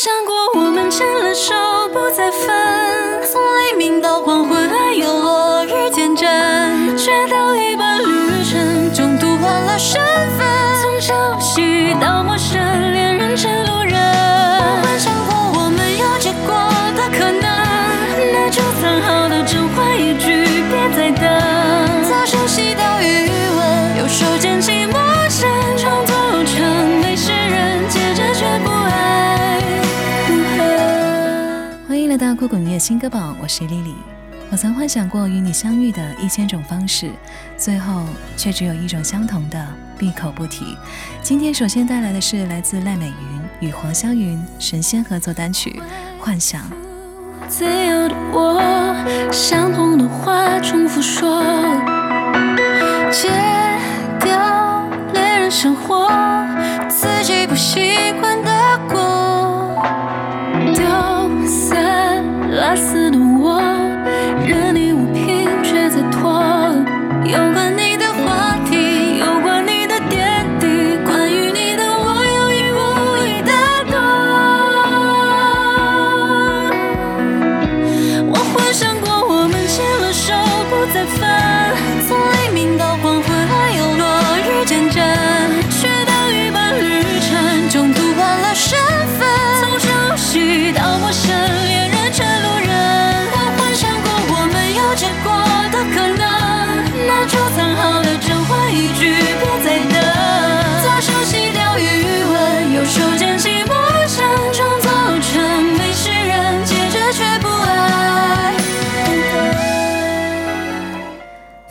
想过我们牵了手不再分，从黎明到黄昏，还有落日见证，却到一半旅程中途换了身份，从熟悉到陌生，恋人成路人。我幻想过我们有结果的可能，那就藏好的真话一句别再等，来到酷狗音乐新歌榜，我是丽丽。我曾幻想过与你相遇的一千种方式，最后却只有一种相同的，闭口不提。今天首先带来的是来自赖美云与黄霄云神仙合作单曲《幻想》。自由的我，相同的话重复说，戒掉恋人生活，自己不习惯的过，丢散落四的我，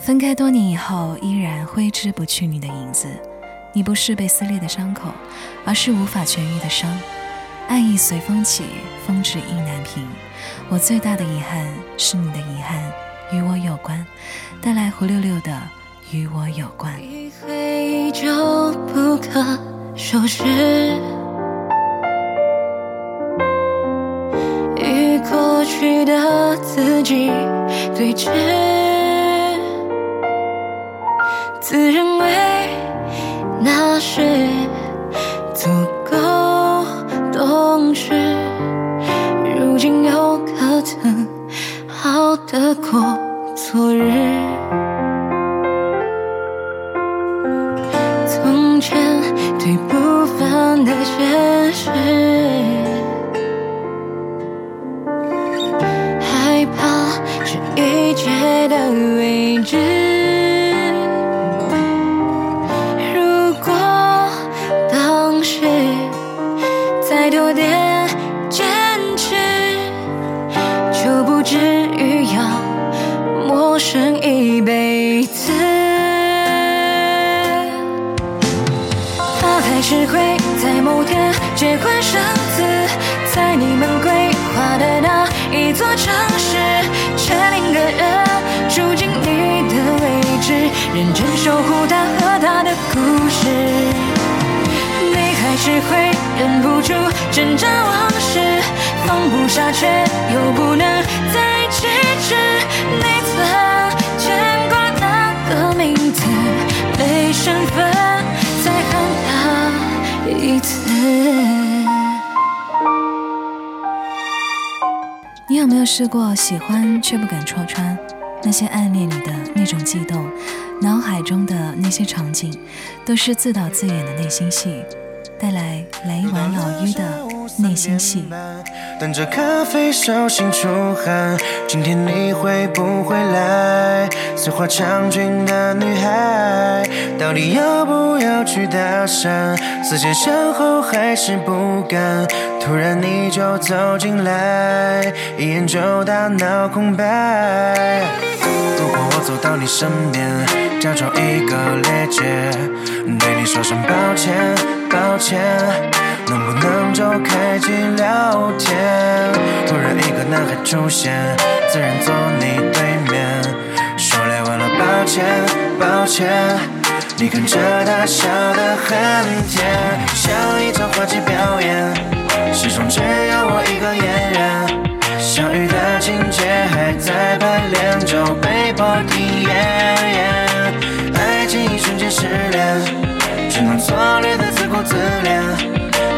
分开多年以后，依然挥之不去你的影子。你不是被撕裂的伤口，而是无法痊愈的伤。爱意随风起，风止意难平。我最大的遗憾是你的遗憾与我有关。带来胡六六的《与我有关》。一挥依旧不可收拾，与过去的自己对峙，自认为那是足够懂事，如今又可曾好得过昨日？从前对不凡的现实，还是会在某天结婚生子，在你们规划的那一座城市，却另个人住进你的位置，认真守护他和他的故事。你还是会忍不住挣扎往事，放不下却又不能再启齿。你曾没有试过喜欢却不敢戳穿？那些暗恋里的那种悸动，脑海中的那些场景，都是自导自演的内心戏。带来来一碗老于的内心戏。等着咖啡手心出汗，今天你会不会来？碎花将军的女孩，到底要不要去搭讪？思前想后还是不敢，突然你就走进来，一眼就大脑空白。如果我走到你身边，假装一个趔趄，对你说声抱歉，抱歉，能不能就开机聊天？突然一个男孩出现，自然坐你对面，说来晚了，抱歉，抱歉。你看着他笑得很甜，像一场话剧表演，始终只有我一个演员。相遇的情节还在排练，就被迫体验。爱情一瞬间失联，只能错略的自顾自怜。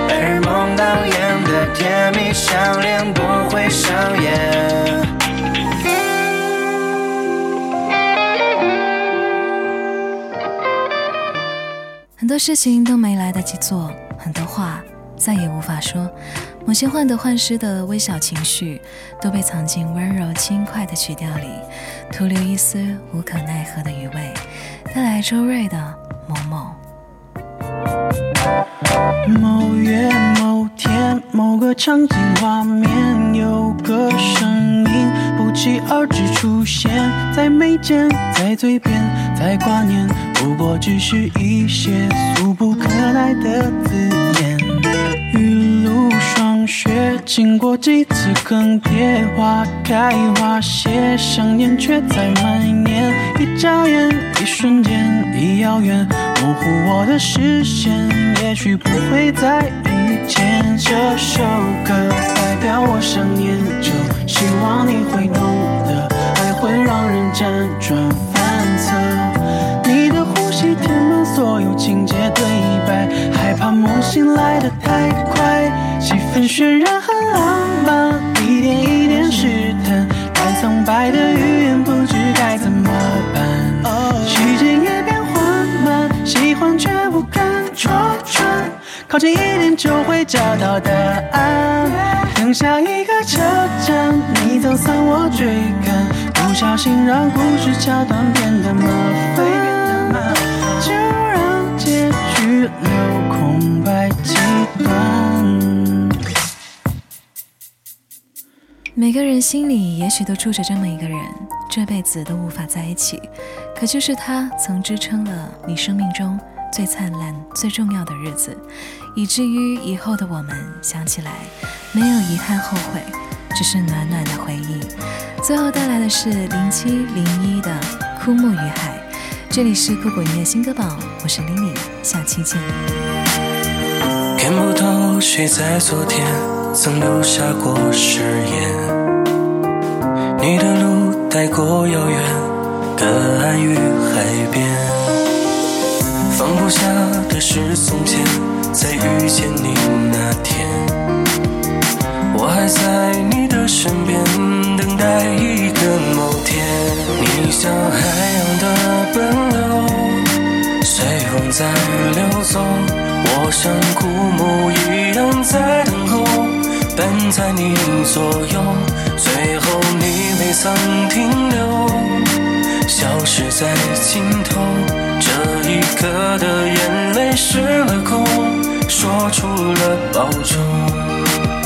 白日梦导演的甜蜜相恋，不会上演。很多事情都没来得及做，很多话再也无法说。某些患得患失的微小情绪，都被藏进温柔轻快的曲调里，徒留一丝无可奈何的余味。带来周芮的《某某》。某月某天，某个场景画面，有个声音不期而至出现在眉间，在嘴边，在挂念，不过只是一些俗不可耐的字眼。雨露霜雪，经过几次更迭，花开花谢，想念却在蔓延。一眨眼，一瞬间，一遥远，模糊我的视线。也许不会再遇见。这首歌代表我想念，渲染很浪漫，一点一点试探，太苍白的语言不知该怎么办。时间也变缓慢，喜欢却不敢戳穿，靠近一点就会找到答案。等下一个车站，你走散我追赶，不小心让故事桥段变得麻烦，就让结局留空白几段。每个人心里也许都住着这么一个人，这辈子都无法在一起，可就是他曾支撑了你生命中最灿烂、最重要的日子，以至于以后的我们想起来没有遗憾、后悔，只是暖暖的回忆。最后带来的是零七零一的《枯木与海》，这里是酷果音乐新歌榜，我是 Lily，下期见。看不透谁在昨天曾留下过誓言，你的路太过遥远，隔岸与海边。放不下的是从前，在遇见你那天，我还在你的身边，等待一个某天。你像海洋的奔流，随风在流走。我像枯木一，在你左右，最后你未曾停留，消失在尽头。这一刻的眼泪失了控，说出了保重。